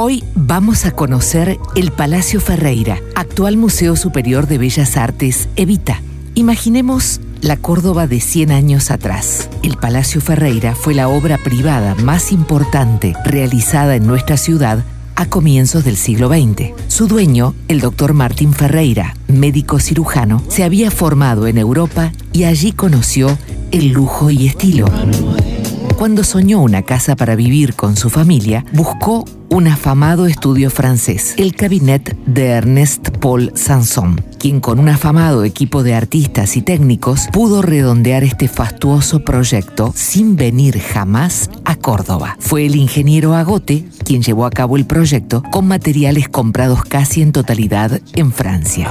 Hoy vamos a conocer el Palacio Ferreira, actual Museo Superior de Bellas Artes Evita. Imaginemos la Córdoba de 100 años atrás. El Palacio Ferreira fue la obra privada más importante realizada en nuestra ciudad a comienzos del siglo XX. Su dueño, el doctor Martín Ferreira, médico cirujano, se había formado en Europa y allí conoció el lujo y estilo. Cuando soñó una casa para vivir con su familia, buscó un afamado estudio francés, el Cabinet de Ernest Paul Sanson, quien con un afamado equipo de artistas y técnicos pudo redondear este fastuoso proyecto sin venir jamás a Córdoba. Fue el ingeniero Agote quien llevó a cabo el proyecto con materiales comprados casi en totalidad en Francia.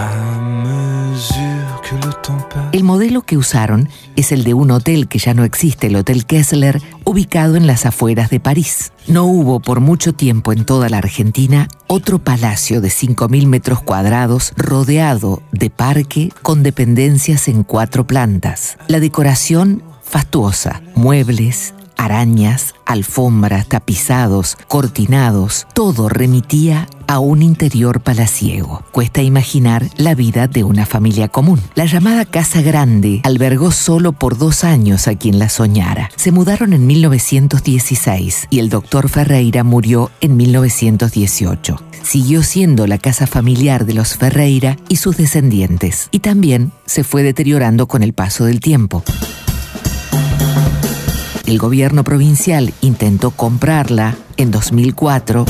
El modelo que usaron es el de un hotel que ya no existe, el Hotel Kessler, ubicado en las afueras de París. No hubo por mucho tiempo en toda la Argentina otro palacio de 5.000 metros cuadrados rodeado de parque con dependencias en cuatro plantas. La decoración fastuosa, muebles, arañas, alfombras, tapizados, cortinados, todo remitía a un interior palaciego. Cuesta imaginar la vida de una familia común. La llamada Casa Grande albergó solo por dos años a quien la soñara. Se mudaron en 1916 y el doctor Ferreira murió en 1918. Siguió siendo la casa familiar de los Ferreira y sus descendientes, y también se fue deteriorando con el paso del tiempo el gobierno provincial intentó comprarla en 2004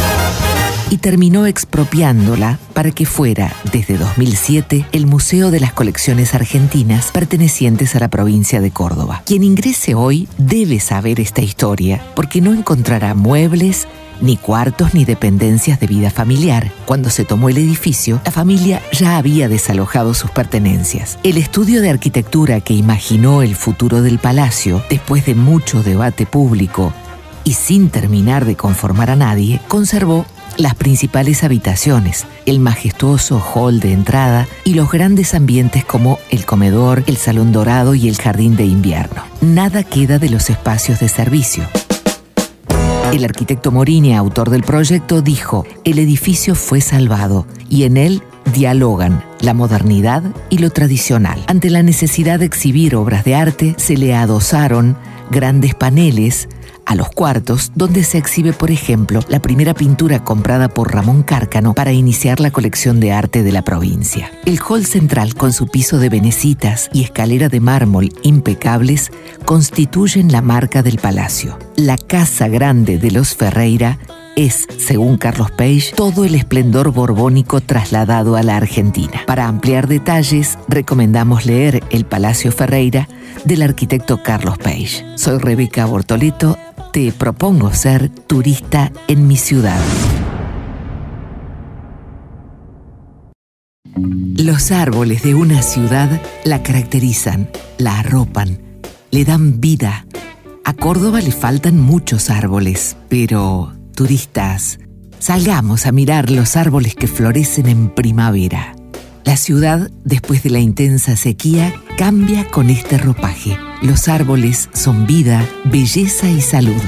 y terminó expropiándola para que fuera, desde 2007, el Museo de las Colecciones Argentinas pertenecientes a la provincia de Córdoba. Quien ingrese hoy debe saber esta historia, porque no encontrará muebles, ni cuartos ni dependencias de vida familiar. Cuando se tomó el edificio, la familia ya había desalojado sus pertenencias. El estudio de arquitectura que imaginó el futuro del palacio, después de mucho debate público y sin terminar de conformar a nadie, conservó las principales habitaciones, el majestuoso hall de entrada y los grandes ambientes como el comedor, el salón dorado y el jardín de invierno. Nada queda de los espacios de servicio. El arquitecto Morini, autor del proyecto, dijo, el edificio fue salvado y en él dialogan la modernidad y lo tradicional. Ante la necesidad de exhibir obras de arte, se le adosaron grandes paneles a los cuartos, donde se exhibe, por ejemplo, la primera pintura comprada por Ramón Cárcano para iniciar la colección de arte de la provincia. El hall central, con su piso de venecitas y escalera de mármol impecables, constituyen la marca del palacio. La casa grande de los Ferreira es, según Carlos Page, todo el esplendor borbónico trasladado a la Argentina. Para ampliar detalles, recomendamos leer El Palacio Ferreira del arquitecto Carlos Page. Soy Rebeca Bortoleto te propongo ser turista en mi ciudad. Los árboles de una ciudad la caracterizan, la arropan, le dan vida. A Córdoba le faltan muchos árboles, pero, turistas, salgamos a mirar los árboles que florecen en primavera. La ciudad, después de la intensa sequía, cambia con este ropaje. Los árboles son vida, belleza y salud.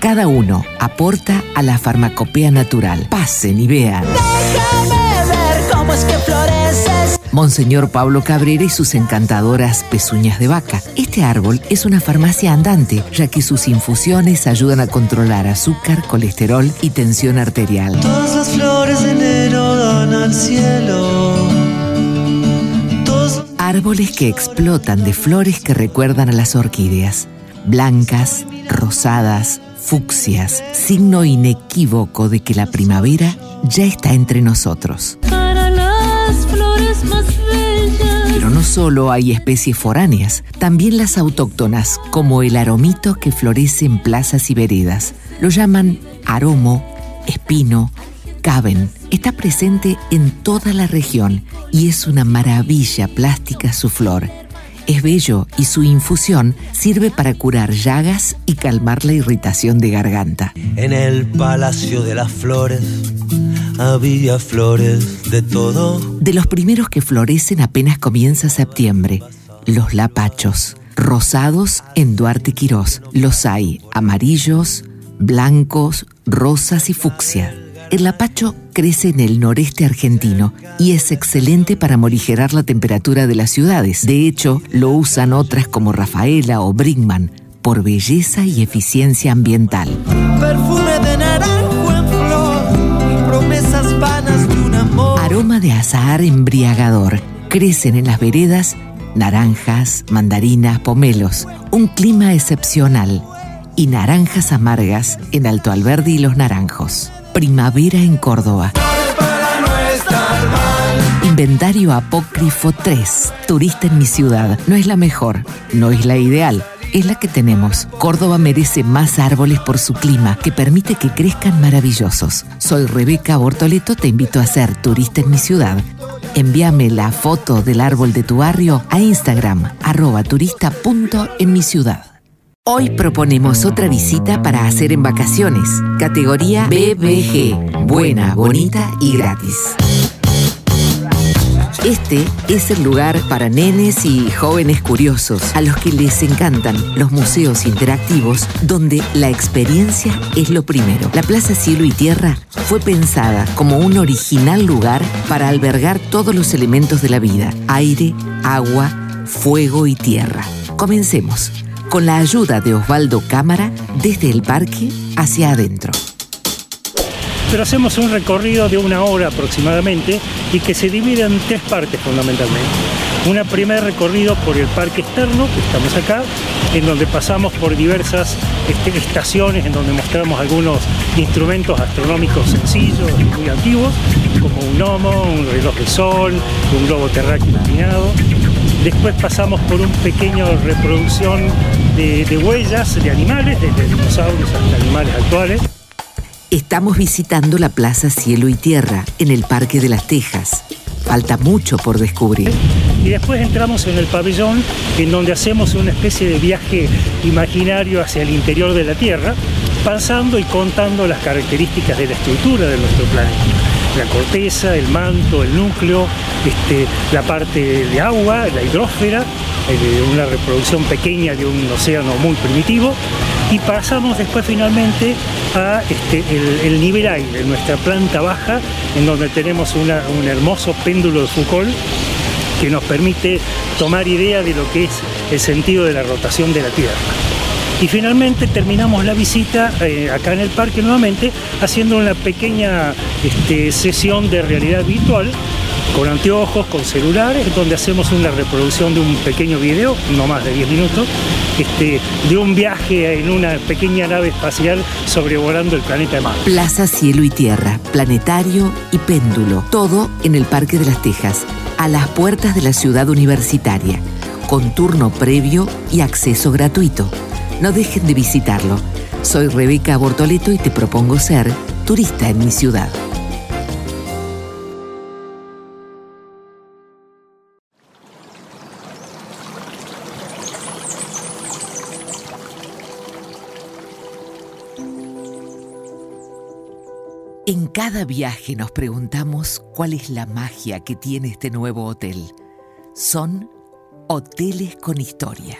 Cada uno aporta a la farmacopea natural. Pasen y vean. Déjame ver cómo es que floreces. Monseñor Pablo Cabrera y sus encantadoras pezuñas de vaca. Este árbol es una farmacia andante, ya que sus infusiones ayudan a controlar azúcar, colesterol y tensión arterial. Todas las flores de enero dan al cielo. Árboles que explotan de flores que recuerdan a las orquídeas. Blancas, rosadas, fucsias, signo inequívoco de que la primavera ya está entre nosotros. Para las flores más bellas. Pero no solo hay especies foráneas, también las autóctonas, como el aromito que florece en plazas y veredas. Lo llaman aromo, espino, caben. Está presente en toda la región y es una maravilla plástica su flor. Es bello y su infusión sirve para curar llagas y calmar la irritación de garganta. en el palacio de las flores había flores de todo. De los primeros que florecen apenas comienza septiembre, los lapachos, rosados en Duarte Quirós. Los hay amarillos, blancos, rosas y fucsia. El lapacho crece en el noreste argentino y es excelente para morigerar la temperatura de las ciudades. De hecho, lo usan otras como Rafaela o Brinkman por belleza y eficiencia ambiental. Perfume de naranjo en flor y promesas vanas de un amor. Aroma de azahar embriagador. Crecen en las veredas naranjas, mandarinas, pomelos. Un clima excepcional. Y naranjas amargas en Alto Alberdi y Los Naranjos. Primavera en Córdoba. Inventario Apócrifo 3. Turista en mi ciudad. No es la mejor, no es la ideal, es la que tenemos. Córdoba merece más árboles por su clima, que permite que crezcan maravillosos. Soy Rebeca Bortoleto, te invito a ser turista en mi ciudad. Envíame la foto del árbol de tu barrio a Instagram, arroba turista punto en mi ciudad. Hoy proponemos otra visita para hacer en vacaciones. Categoría BBG. Buena, bonita y gratis. Este es el lugar para nenes y jóvenes curiosos, a los que les encantan los museos interactivos, donde la experiencia es lo primero. La Plaza Cielo y Tierra fue pensada como un original lugar para albergar todos los elementos de la vida, aire, agua, fuego y tierra. Comencemos con la ayuda de Osvaldo Cámara desde el parque hacia adentro pero hacemos un recorrido de una hora aproximadamente y que se divide en tres partes fundamentalmente. Un primer recorrido por el parque externo, que estamos acá, en donde pasamos por diversas este, estaciones, en donde mostramos algunos instrumentos astronómicos sencillos y muy antiguos, como un gnomo, un reloj de sol, un globo terráqueo inclinado. Después pasamos por un pequeño reproducción de, de huellas de animales, desde dinosaurios hasta animales actuales. Estamos visitando la Plaza Cielo y Tierra en el Parque de las Tejas. Falta mucho por descubrir. Y después entramos en el pabellón en donde hacemos una especie de viaje imaginario hacia el interior de la Tierra, pasando y contando las características de la estructura de nuestro planeta. La corteza, el manto, el núcleo, este, la parte de agua, la hidrósfera, eh, una reproducción pequeña de un océano muy primitivo, y pasamos después finalmente a este, el, nivel aire, nuestra planta baja, en donde tenemos un hermoso péndulo de Foucault que nos permite tomar idea de lo que es el sentido de la rotación de la Tierra. Y finalmente terminamos la visita eh, acá en el parque nuevamente haciendo una pequeña este, sesión de realidad virtual con anteojos, con celulares, donde hacemos una reproducción de un pequeño video, no más de 10 minutos, este, de un viaje en una pequeña nave espacial sobrevolando el planeta Marte. Plaza Cielo y Tierra, planetario y péndulo, todo en el Parque de las Tejas, a las puertas de la ciudad universitaria, con turno previo y acceso gratuito. No dejen de visitarlo. Soy Rebeca Bortoleto y te propongo ser turista en mi ciudad. En cada viaje nos preguntamos cuál es la magia que tiene este nuevo hotel. Son hoteles con historia.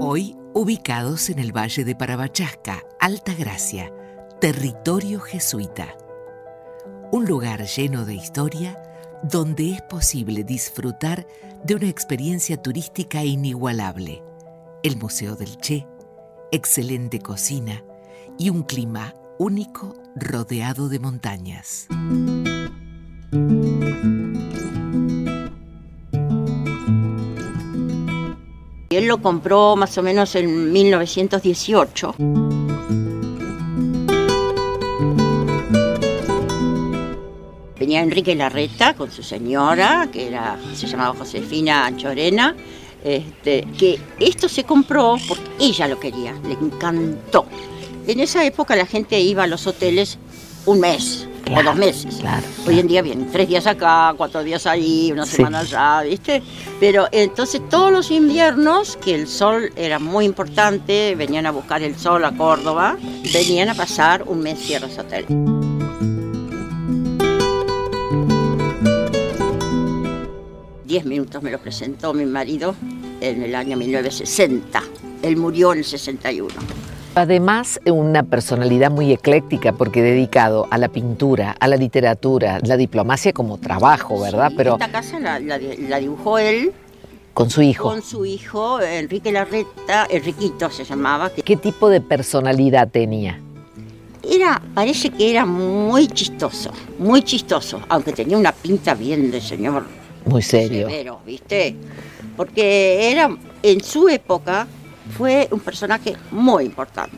Hoy ubicados en el Valle de Parabachasca, Alta Gracia, territorio jesuita. Un lugar lleno de historia donde es posible disfrutar de una experiencia turística inigualable. El Museo del Che, excelente cocina y un clima único rodeado de montañas. Él lo compró más o menos en 1918. Venía Enrique Larreta con su señora, que era, se llamaba Josefina Anchorena, este, que esto se compró porque ella lo quería, le encantó. En esa época la gente iba a los hoteles un mes o dos meses. Hoy en día vienen tres días acá, cuatro días ahí, una semana allá, ¿viste? Pero entonces todos los inviernos, que el sol era muy importante, venían a buscar el sol a Córdoba, venían a pasar un mes los hoteles. Diez minutos me lo presentó mi marido en el año 1960. Él murió en el 61. Además, una personalidad muy ecléctica porque dedicado a la pintura, a la literatura, la diplomacia como trabajo, ¿verdad? Sí, Pero Esta casa la, la- la dibujó él con su hijo. con su hijo, Enrique Larreta, Enriquito se llamaba, ¿Qué tipo de personalidad tenía? era, parece que era muy chistoso, muy chistoso, aunque tenía una pinta bien de señor Muy serio. severo, ¿viste? Porque era, en su época, fue un personaje muy importante.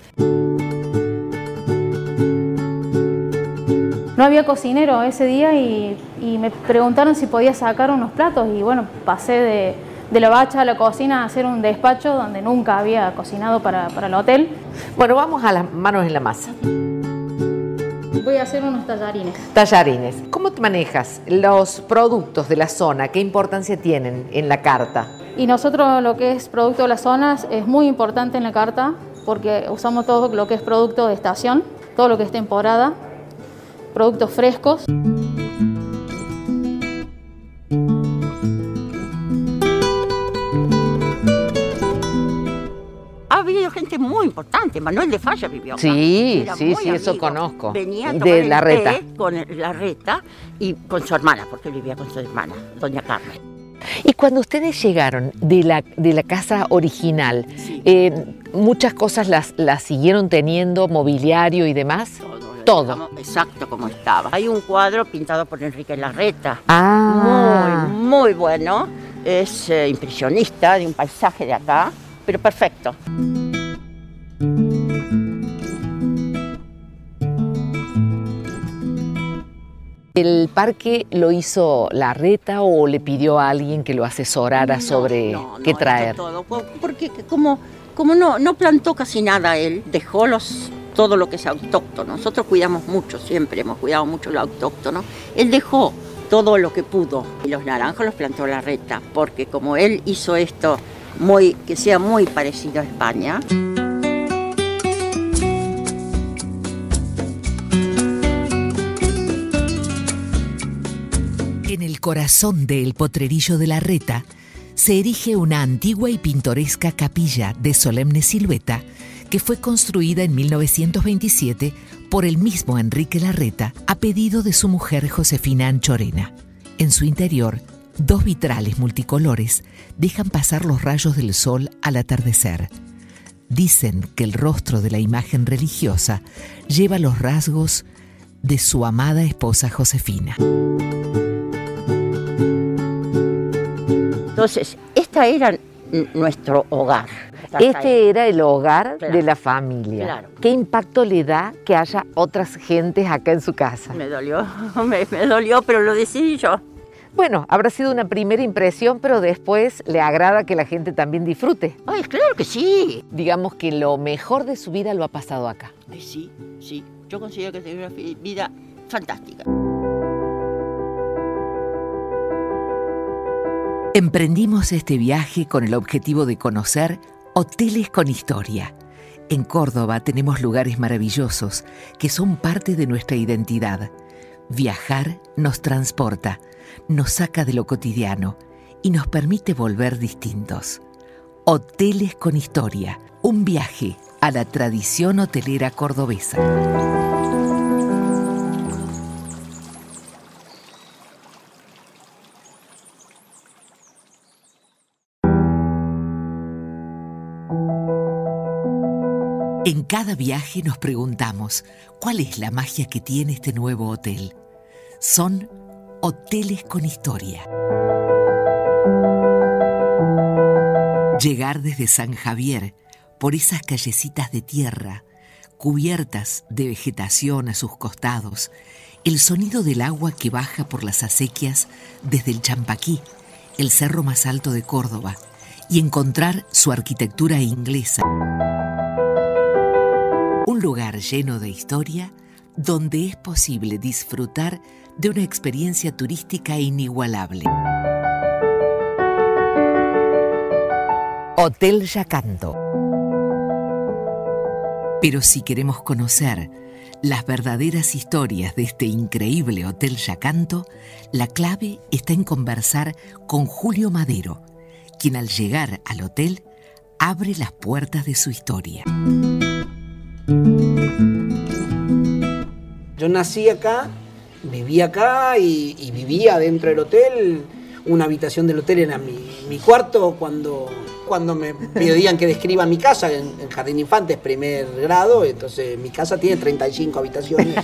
No había cocinero ese día y, y me preguntaron si podía sacar unos platos y bueno, pasé de, de la bacha a la cocina a hacer un despacho donde nunca había cocinado para, para el hotel. Bueno, vamos a las manos en la masa. Voy a hacer unos tallarines. Tallarines. ¿Cómo te manejas los productos de la zona? ¿Qué importancia tienen en la carta? Y nosotros lo que es producto de las zonas es muy importante en la carta porque usamos todo lo que es producto de estación, todo lo que es temporada, productos frescos. Habido gente muy importante, Manuel de Falla vivió acá. Sí, Era sí, sí, eso amigo. conozco. Venía a De tomar Larreta. té con el- Larreta y con su hermana, porque vivía con su hermana, doña Carmen. Y cuando ustedes llegaron de la, de la casa original, Sí. eh, muchas cosas las, las siguieron teniendo, mobiliario y demás. Todo. Todo. dejamos Exacto como estaba. Hay un cuadro pintado por Enrique Larreta. Ah, Muy, muy bueno. Es eh, impresionista de un paisaje de acá, pero perfecto. ¿El parque lo hizo Larreta o le pidió a alguien que lo asesorara No, sobre no, no, qué traer? todo, po- porque como, como no, no plantó casi nada él, dejó los, todo lo que es autóctono. Nosotros cuidamos mucho, siempre hemos cuidado mucho lo autóctono. Él dejó todo lo que pudo. Y los naranjos los plantó la reta, porque como él hizo esto muy, que sea muy parecido a España, el corazón del potrerillo de la Reta se erige una antigua y pintoresca capilla de solemne silueta que fue construida en 1927 por el mismo Enrique Larreta a pedido de su mujer Josefina Anchorena. En su interior, dos vitrales multicolores dejan pasar los rayos del sol al atardecer. Dicen que el rostro de la imagen religiosa lleva los rasgos de su amada esposa Josefina. Entonces, esta era nuestro hogar. Este era el hogar Claro. de la familia. Claro. ¿Qué impacto le da que haya otras gentes acá en su casa? Me dolió, me, me dolió, pero lo decidí yo. Bueno, habrá sido una primera impresión, pero después le agrada que la gente también disfrute. Ay, claro que sí. Digamos que lo mejor de su vida lo ha pasado acá. Ay, sí, sí. Yo considero que tiene una vida fantástica. Emprendimos este viaje con el objetivo de conocer hoteles con historia. En Córdoba tenemos lugares maravillosos que son parte de nuestra identidad. Viajar nos transporta, nos saca de lo cotidiano y nos permite volver distintos. Hoteles con historia, un viaje a la tradición hotelera cordobesa. En cada viaje nos preguntamos, ¿cuál es la magia que tiene este nuevo hotel? Son hoteles con historia. Llegar desde San Javier por esas callecitas de tierra, cubiertas de vegetación a sus costados, el sonido del agua que baja por las acequias desde el Champaquí, el cerro más alto de Córdoba, y encontrar su arquitectura inglesa. Un lugar lleno de historia donde es posible disfrutar de una experiencia turística inigualable. Hotel Yacanto. Pero si queremos conocer las verdaderas historias de este increíble Hotel Yacanto, la clave está en conversar con Julio Madero, quien al llegar al hotel abre las puertas de su historia. Yo nací acá, viví acá y, vivía dentro del hotel. Una habitación del hotel era mi, mi cuarto cuando, cuando me pedían que describa mi casa en, en Jardín Infantes, primer grado. Entonces mi casa tiene 35 habitaciones.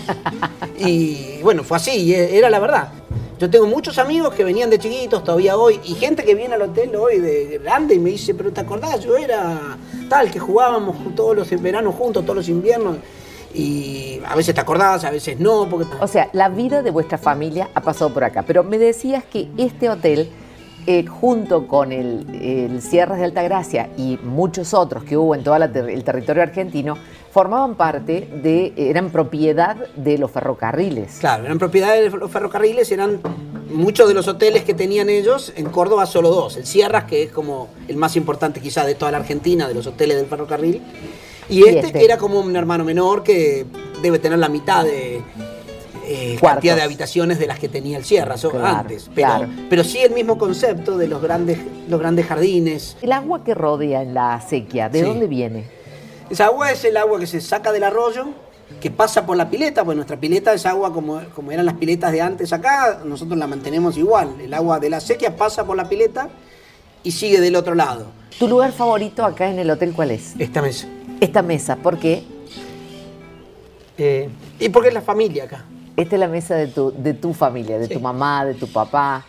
Y bueno, fue así, era la verdad. Yo tengo muchos amigos que venían de chiquitos todavía hoy y gente que viene al hotel hoy de grande y me dice, pero ¿te acordás? Yo era tal, que jugábamos todos los veranos juntos, todos los inviernos. Y a veces te acordás, a veces no, porque... O sea, la vida de vuestra familia ha pasado por acá, pero me decías que este hotel, eh, junto con el, el Sierras de Altagracia y muchos otros que hubo en todo el territorio argentino, formaban parte de, eran propiedad de los ferrocarriles. Claro, eran propiedades de los ferrocarriles, eran muchos de los hoteles que tenían ellos, en Córdoba solo dos, el Sierras, que es como el más importante quizá de toda la Argentina, de los hoteles del ferrocarril, y Y este, este. era como un hermano menor que debe tener la mitad de eh, cantidad de habitaciones de las que tenía el Sierras o Claro, antes, pero, claro. pero sí el mismo concepto de los grandes, los grandes jardines. El agua que rodea en la acequia, ¿de Sí. dónde viene? Esa agua es el agua que se saca del arroyo, que pasa por la pileta, pues nuestra pileta es agua como, como eran las piletas de antes acá, nosotros la mantenemos igual. El agua de la sequía pasa por la pileta y sigue del otro lado. ¿Tu lugar favorito acá en el hotel cuál es? Esta mesa. Esta mesa, ¿por qué? Eh, y porque es la familia acá. Esta es la mesa de tu, de tu familia, de Sí. tu mamá, de tu papá.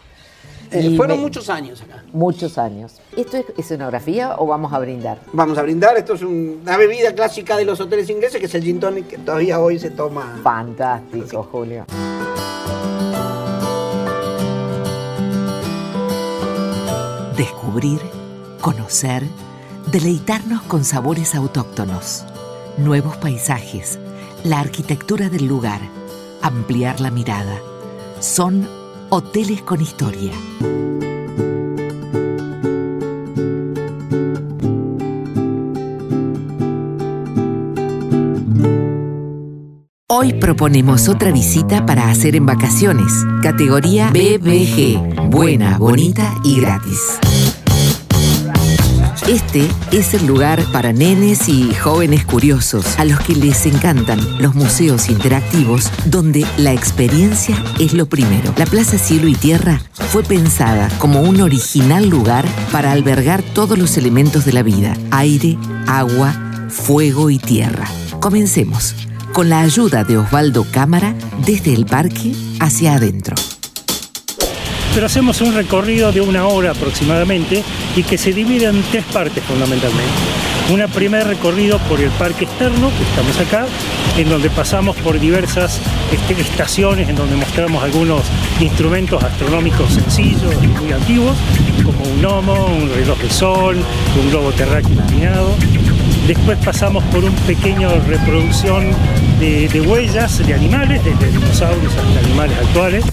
Eh, fueron me- muchos años acá. Muchos años. ¿Esto es escenografía o vamos a brindar? Vamos a brindar, esto es un- una bebida clásica de los hoteles ingleses, que es el gin tonic, que todavía hoy se toma. Fantástico, Julio. Descubrir, conocer, deleitarnos con sabores autóctonos, nuevos paisajes, la arquitectura del lugar, ampliar la mirada. Son hoteles con historia. Hoy proponemos otra visita para hacer en vacaciones, categoría BBG, buena, bonita y gratis. Este es el lugar para nenes y jóvenes curiosos a los que les encantan los museos interactivos donde la experiencia es lo primero. La Plaza Cielo y Tierra fue pensada como un original lugar para albergar todos los elementos de la vida, aire, agua, fuego y tierra. Comencemos con la ayuda de Osvaldo Cámara desde el parque hacia adentro. Pero hacemos un recorrido de una hora aproximadamente y que se divide en tres partes fundamentalmente. Un primer recorrido por el parque externo, que estamos acá, en donde pasamos por diversas este, estaciones, en donde mostramos algunos instrumentos astronómicos sencillos y muy antiguos, como un gnomo, un reloj de sol, un globo terráqueo iluminado. Después pasamos por un pequeño reproducción de, de huellas de animales, desde dinosaurios hasta animales actuales.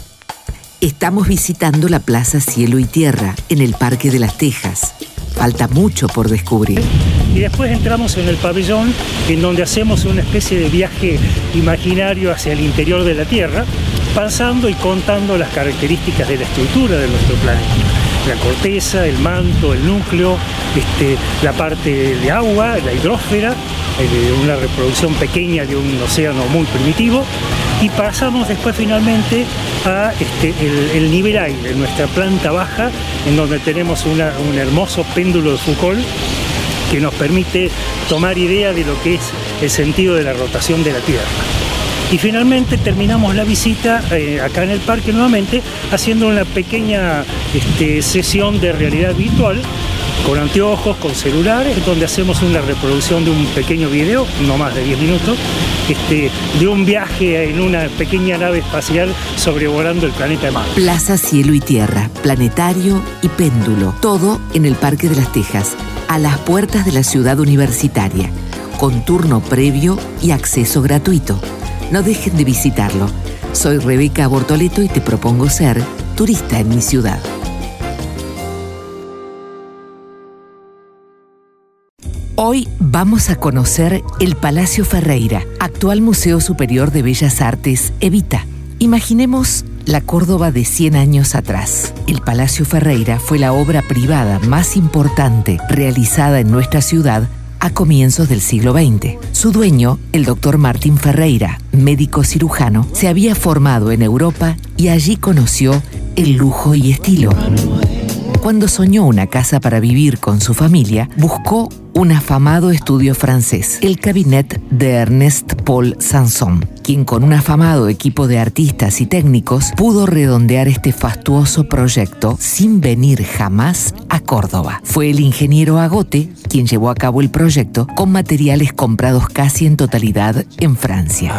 Estamos visitando la Plaza Cielo y Tierra en el Parque de las Tejas. Falta mucho por descubrir. Y después entramos en el pabellón en donde hacemos una especie de viaje imaginario hacia el interior de la Tierra, pasando y contando las características de la estructura de nuestro planeta. La corteza, el manto, el núcleo, este, la parte de agua, la hidrósfera, eh, una reproducción pequeña de un océano muy primitivo, y pasamos después finalmente a este, el, el nivel aire, nuestra planta baja, en donde tenemos un hermoso péndulo de Foucault que nos permite tomar idea de lo que es el sentido de la rotación de la Tierra. Y finalmente terminamos la visita eh, acá en el parque nuevamente haciendo una pequeña este, sesión de realidad virtual con anteojos, con celulares, donde hacemos una reproducción de un pequeño video, no más de 10 minutos, este, de un viaje en una pequeña nave espacial sobrevolando el planeta Marte. Plaza Cielo y Tierra, planetario y péndulo. Todo en el Parque de las Tejas, a las puertas de la ciudad universitaria, con turno previo y acceso gratuito. No dejen de visitarlo. Soy Rebeca Bortoleto y te propongo ser turista en mi ciudad. Hoy vamos a conocer el Palacio Ferreira, actual Museo Superior de Bellas Artes, Evita. Imaginemos la Córdoba de 100 años atrás. El Palacio Ferreira fue la obra privada más importante realizada en nuestra ciudad a comienzos del siglo XX. Su dueño, el doctor Martín Ferreira, médico cirujano, se había formado en Europa y allí conoció el lujo y estilo. Cuando soñó una casa para vivir con su familia, buscó un afamado estudio francés, el Cabinet de Ernest Paul Sanson, quien con un afamado equipo de artistas y técnicos pudo redondear este fastuoso proyecto sin venir jamás a Córdoba. Fue el ingeniero Agote quien llevó a cabo el proyecto con materiales comprados casi en totalidad en Francia.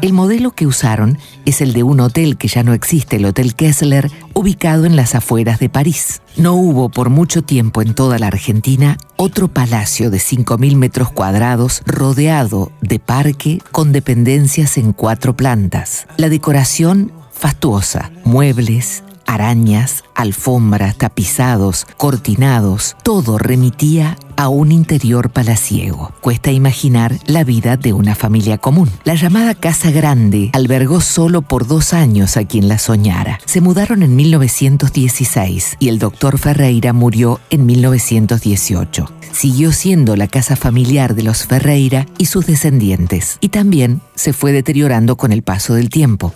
El modelo que usaron es el de un hotel que ya no existe, el Hotel Kessler, ubicado en las afueras de París. No hubo por mucho tiempo en toda la Argentina otro palacio de 5.000 metros cuadrados rodeado de parque con dependencias en cuatro plantas. La decoración fastuosa, muebles, arañas, alfombras, tapizados, cortinados, todo remitía a un interior palaciego. Cuesta imaginar la vida de una familia común. La llamada Casa Grande albergó solo por dos años a quien la soñara. Se mudaron en 1916 y el doctor Ferreira murió en 1918. Siguió siendo la casa familiar de los Ferreira y sus descendientes, y también se fue deteriorando con el paso del tiempo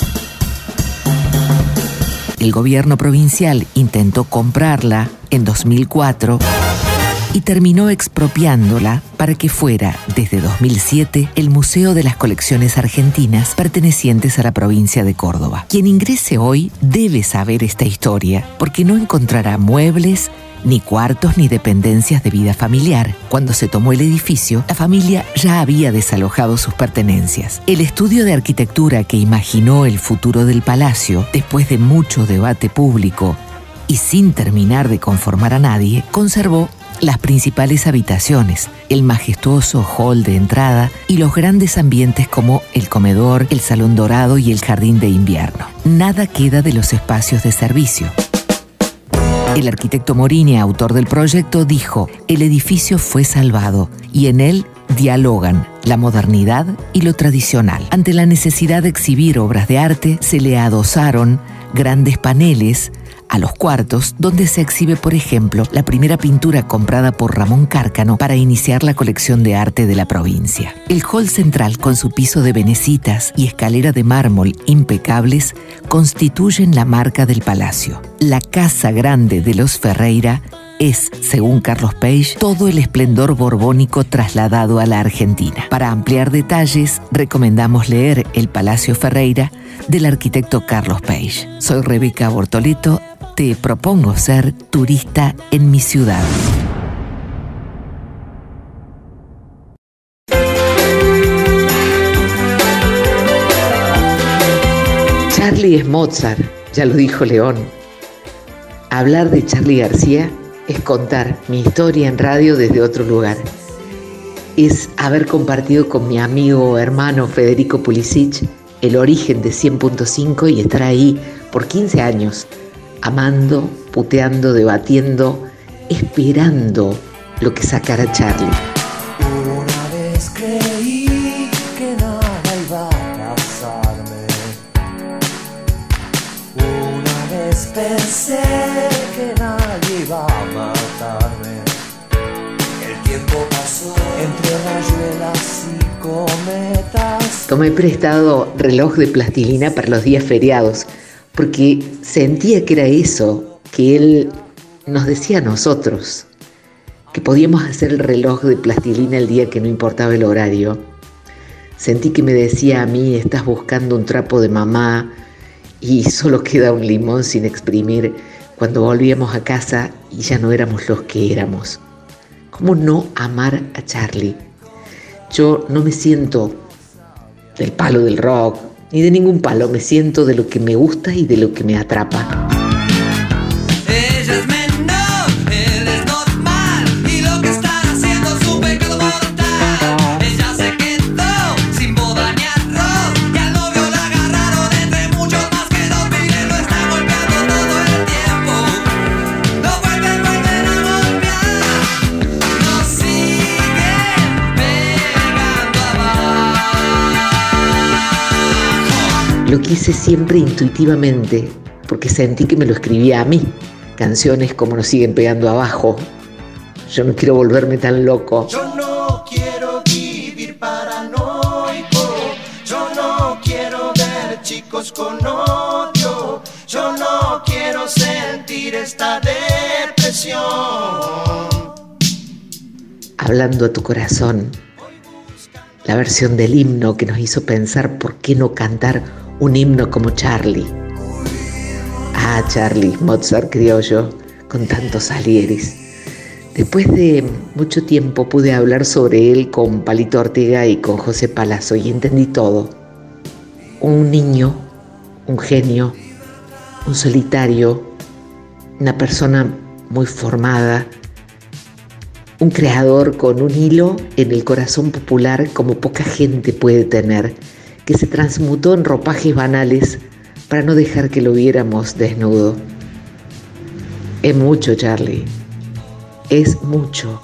el gobierno provincial intentó comprarla en 2004 y terminó expropiándola para que fuera, desde 2007, el Museo de las Colecciones Argentinas pertenecientes a la provincia de Córdoba. Quien ingrese hoy debe saber esta historia, porque no encontrará muebles, ni cuartos ni dependencias de vida familiar. Cuando se tomó el edificio, la familia ya había desalojado sus pertenencias. El estudio de arquitectura que imaginó el futuro del palacio, después de mucho debate público y sin terminar de conformar a nadie, conservó las principales habitaciones, el majestuoso hall de entrada y los grandes ambientes como el comedor, el salón dorado y el jardín de invierno. Nada queda de los espacios de servicio. El arquitecto Morini, autor del proyecto, dijo, el edificio fue salvado y en él dialogan la modernidad y lo tradicional. Ante la necesidad de exhibir obras de arte, se le adosaron grandes paneles a los cuartos, donde se exhibe, por ejemplo, la primera pintura comprada por Ramón Cárcano para iniciar la colección de arte de la provincia. El hall central, con su piso de venecitas y escalera de mármol impecables, constituyen la marca del palacio. La casa grande de los Ferreira es, según Carlos Page, todo el esplendor borbónico trasladado a la Argentina. Para ampliar detalles, recomendamos leer El Palacio Ferreira del arquitecto Carlos Page. Soy Rebeca Bortoleto te propongo ser turista en mi ciudad. Charlie es Mozart, ya lo dijo León. Hablar de Charlie García es contar mi historia en radio desde otro lugar. Es haber compartido con mi amigo hermano Federico Pulisic el origen de 100.5 y estar ahí por 15 años amando, puteando, debatiendo, esperando lo que sacara Charlie. Tomé prestado reloj de plastilina para los días feriados porque sentía que era eso que él nos decía a nosotros, que podíamos hacer el reloj de plastilina el día que no importaba el horario. Sentí que me decía a mí, estás buscando un trapo de mamá y solo queda un limón sin exprimir cuando volvíamos a casa y ya no éramos los que éramos. ¿Cómo no amar a Charlie? Yo no me siento del palo del rock, ni de ningún palo, me siento de lo que me gusta y de lo que me atrapa. Quise siempre intuitivamente, porque sentí que me lo escribía a mí. Canciones como nos siguen pegando abajo. Yo no quiero volverme tan loco. Yo no quiero vivir paranoico. Yo no quiero ver chicos con odio. Yo no quiero sentir esta depresión. Hablando a tu corazón. La versión del himno que nos hizo pensar por qué no cantar un himno como Charlie. Ah, Charlie, Mozart criollo, con tantos alieris. Después de mucho tiempo pude hablar sobre él con Palito Ortega y con José Palazzo y entendí todo. Un niño, un genio, un solitario, una persona muy formada, un creador con un hilo en el corazón popular como poca gente puede tener, que se transmutó en ropajes banales para no dejar que lo viéramos desnudo. Es mucho, Charlie. Es mucho.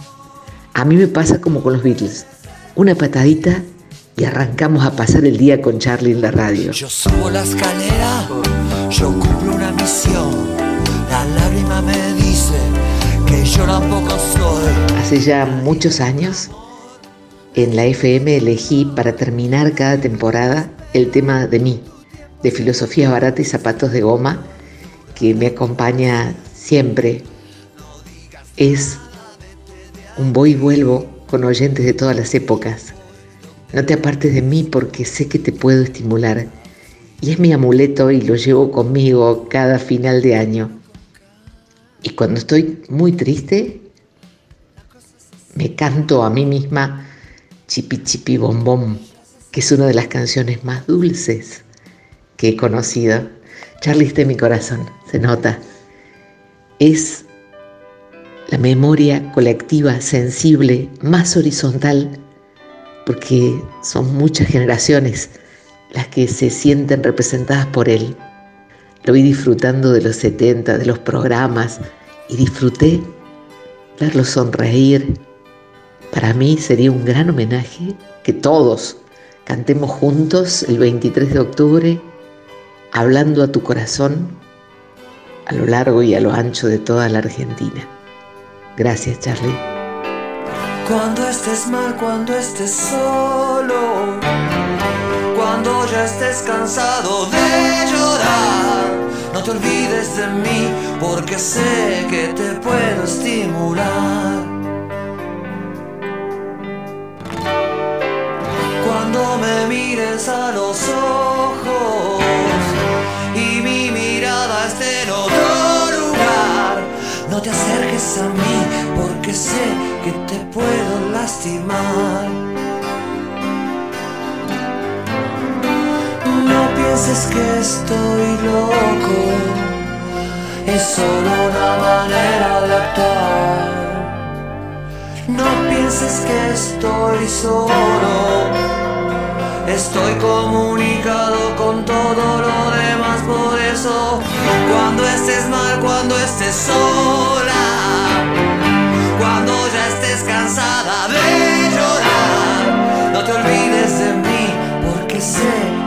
A mí me pasa como con los Beatles. Una patadita y arrancamos a pasar el día con Charlie en la radio. Yo subo la escalera, yo cumplo una misión. La lágrima me dice que yo tampoco soy. Hace ya muchos años, en la FM elegí para terminar cada temporada el tema de mí, de filosofía barata y zapatos de goma, que me acompaña siempre. Es un voy y vuelvo con oyentes de todas las épocas. No te apartes de mí porque sé que te puedo estimular. Y es mi amuleto y lo llevo conmigo cada final de año. Y cuando estoy muy triste, me canto a mí misma Chipi Chipi Bom Bom, que es una de las canciones más dulces que he conocido. Charlie está en mi corazón, se nota. Es la memoria colectiva sensible más horizontal, porque son muchas generaciones las que se sienten representadas por él. Lo vi disfrutando de los 70, de los programas, y disfruté verlo sonreír. Para mí sería un gran homenaje que todos cantemos juntos el 23 de octubre, hablando a tu corazón a lo largo y a lo ancho de toda la Argentina. Gracias, Charlie. Cuando estés mal, cuando estés solo, cuando ya estés cansado de llorar, no te olvides de mí porque sé que te puedo estimular. Cuando me mires a los ojos y mi mirada esté en otro lugar, no te acerques a mí porque sé que te puedo lastimar. No pienses que estoy loco, es solo una manera de actuar. No pienses que estoy solo, estoy comunicado con todo lo demás, por eso cuando estés mal, cuando estés sola, cuando ya estés cansada de llorar, no te olvides de mí, porque sé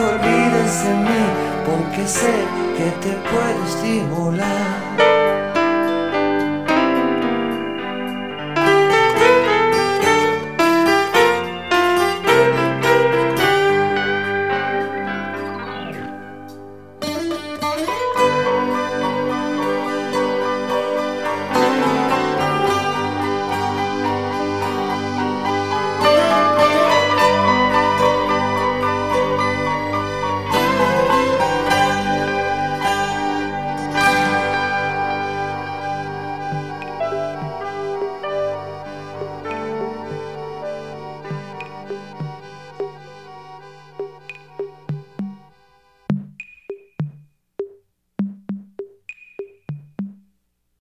te olvides de mí porque sé que te puedo estimular.